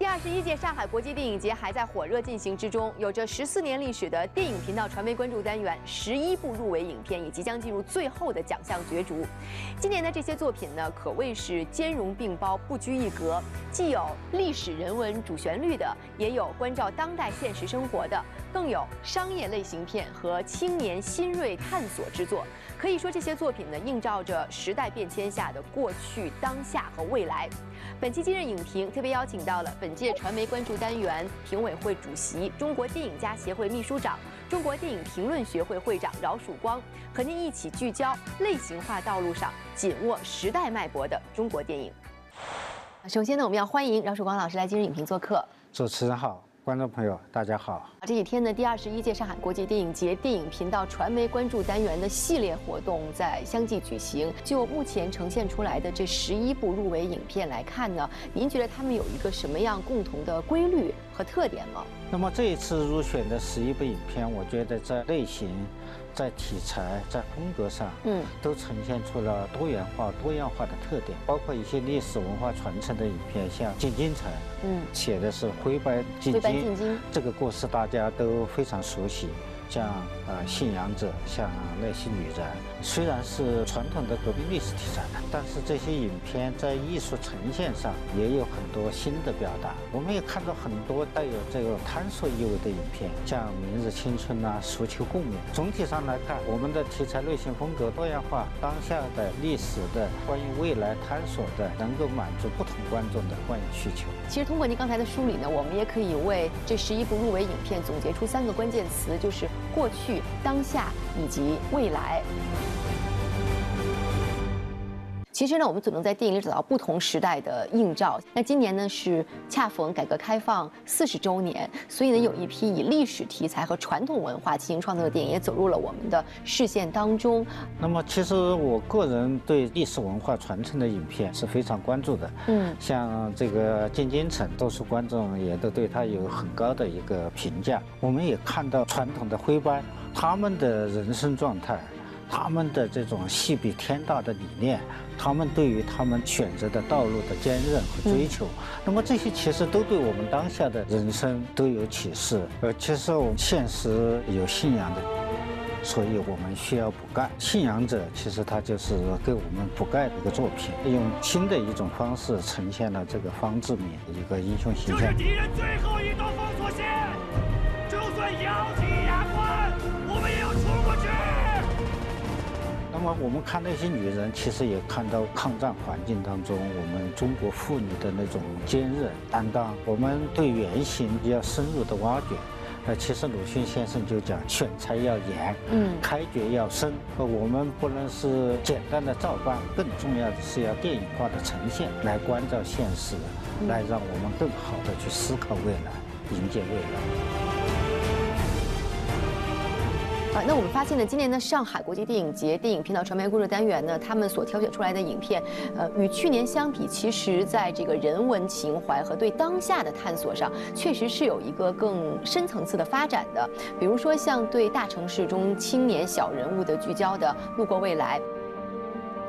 第二十一届上海国际电影节还在火热进行之中，有着十四年历史的电影频道传媒关注单元，十一部入围影片也即将进入最后的奖项角逐。今年的这些作品呢，可谓是兼容并包，不拘一格，既有历史人文主旋律的，也有关照当代现实生活的，更有商业类型片和青年新锐探索之作。可以说，这些作品呢，映照着时代变迁下的过去、当下和未来。本期今日影评特别邀请到了本届传媒关注单元评委会主席、中国电影家协会秘书长、中国电影评论学会会长饶曙光，和您一起聚焦类型化道路上紧握时代脉搏的中国电影。首先呢，我们要欢迎饶曙光老师来今日影评做客。主持人好。观众朋友，大家好！这几天呢，第二十一届上海国际电影节电影频道传媒关注单元的系列活动在相继举行。就目前呈现出来的这十一部入围影片来看呢，您觉得他们有一个什么样共同的规律和特点吗？那么这一次入选的十一部影片，我觉得在类型。在题材、在风格上，嗯，都呈现出了多元化、多样化的特点，包括一些历史文化传承的影片，像《进京城》，嗯，写的是徽班进京，这个故事大家都非常熟悉。像呃信仰者，像那些女人，虽然是传统的革命历史题材，但是这些影片在艺术呈现上也有很多新的表达。我们也看到很多带有这个探索意味的影片，像《明日青春》呐，《俗求共勉》。总体上来看，我们的题材类型风格多样化，当下的历史的关于未来探索的，能够满足不同观众的观影需求。其实通过您刚才的梳理呢，我们也可以为这十一部入围影片总结出三个关键词，就是。过去、当下以及未来。其实呢，我们总能在电影里找到不同时代的映照。那今年呢是恰逢改革开放四十周年，所以呢有一批以历史题材和传统文化进行创作的电影也走入了我们的视线当中。那么，其实我个人对历史文化传承的影片是非常关注的。嗯，像这个《进京城》，多数观众也都对它有很高的一个评价。我们也看到传统的徽班，他们的人生状态。他们的这种戏比天大的理念，他们对于他们选择的道路的坚韧和追求，那么这些其实都对我们当下的人生都有启示，而接受现实有信仰的，所以我们需要补钙。信仰者其实他就是给我们补钙的一个作品，用新的一种方式呈现了这个方志敏一个英雄形象。这是敌人最后一道封锁线，就算咬那么我们看那些女人，其实也看到抗战环境当中我们中国妇女的那种坚韧担当。我们对原型要深入的挖掘。呃，其实鲁迅先生就讲，选材要严，嗯，开掘要深。呃，我们不能是简单的照搬，更重要的是要电影化的呈现，来关照现实，来让我们更好的去思考未来，迎接未来。啊，那我们发现呢，今年的上海国际电影节电影频道传媒故事单元呢，他们所挑选出来的影片，呃，与去年相比，其实在这个人文情怀和对当下的探索上，确实是有一个更深层次的发展的。比如说，像对大城市中青年小人物的聚焦的《路过未来》。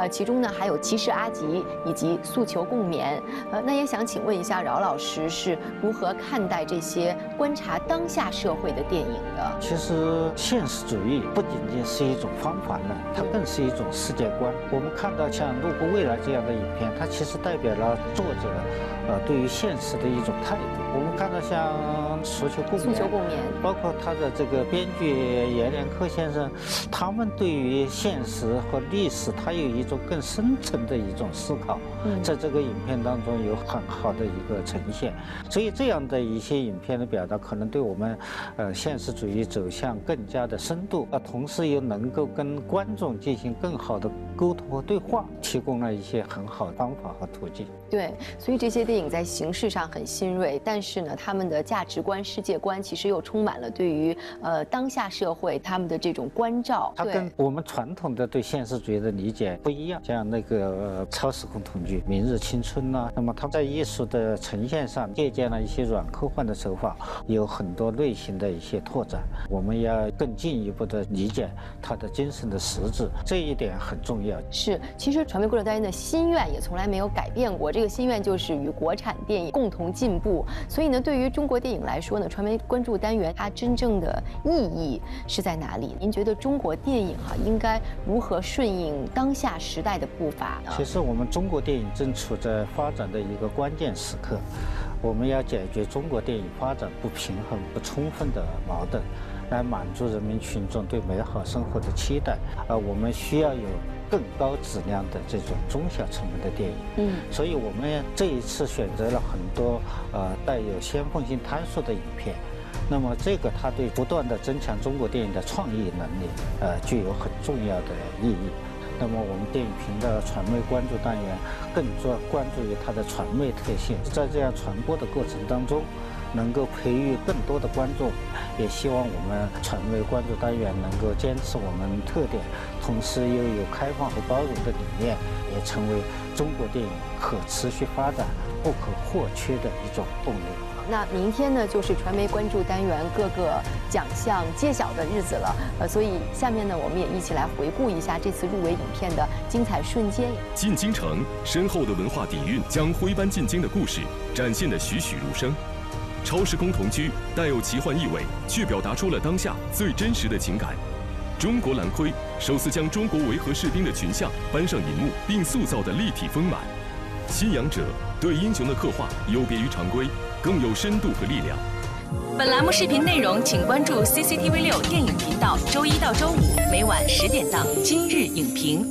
呃，其中呢还有《骑士阿吉》以及《诉求共勉》。呃，那也想请问一下饶老师是如何看待这些观察当下社会的电影的？其实现实主义不仅仅是一种方法论，它更是一种世界观。我们看到像《路过未来》这样的影片，它其实代表了作者。呃，对于现实的一种态度，我们看到像《诉求共勉》，诉求共勉，包括他的这个编剧阎连科先生，他们对于现实和历史，他有一种更深层的一种思考，在这个影片当中有很好的一个呈现。所以这样的一些影片的表达，可能对我们，呃，现实主义走向更加的深度，啊，同时又能够跟观众进行更好的沟通和对话提供了一些很好的方法和途径。对，所以这些电影在形式上很新锐，但是呢，他们的价值观、世界观其实又充满了对于呃当下社会他们的这种关照。它跟我们传统的对现实主义的理解不一样。像那个超时空同居、《明日青春》呐，那么它在艺术的呈现上借鉴了一些软科幻的手法，有很多类型的一些拓展。我们要更进一步的理解它的精神的实质，这一点很重要。是，其实传媒关注单元的心愿也从来没有改变过。这这个心愿就是与国产电影共同进步，所以呢，对于中国电影来说呢，传媒关注单元它真正的意义是在哪里？您觉得中国电影哈应该如何顺应当下时代的步伐？其实我们中国电影正处在发展的一个关键时刻，我们要解决中国电影发展不平衡、不充分的矛盾，来满足人民群众对美好生活的期待。呃，我们需要有。更高质量的这种中小成本的电影，嗯，所以我们这一次选择了很多呃带有先锋性探索的影片，那么这个它对不断的增强中国电影的创意能力，呃，具有很重要的意义。那么我们电影频道传媒关注单元更专关注于它的传媒特性，在这样传播的过程当中。能够培育更多的观众，也希望我们传媒关注单元能够坚持我们特点，同时又有开放和包容的理念，也成为中国电影可持续发展不可或缺的一种动力。那明天呢，就是传媒关注单元各个奖项揭晓的日子了。呃，所以下面呢，我们也一起来回顾一下这次入围影片的精彩瞬间。进京城深厚的文化底蕴，将徽班进京的故事展现得栩栩如生。超时空同居带有奇幻意味，却表达出了当下最真实的情感。中国蓝盔首次将中国维和士兵的群像搬上银幕，并塑造的立体丰满。信仰者对英雄的刻画有别于常规，更有深度和力量。本栏目视频内容，请关注 CCTV 六电影频道，周一到周五每晚十点档《今日影评》。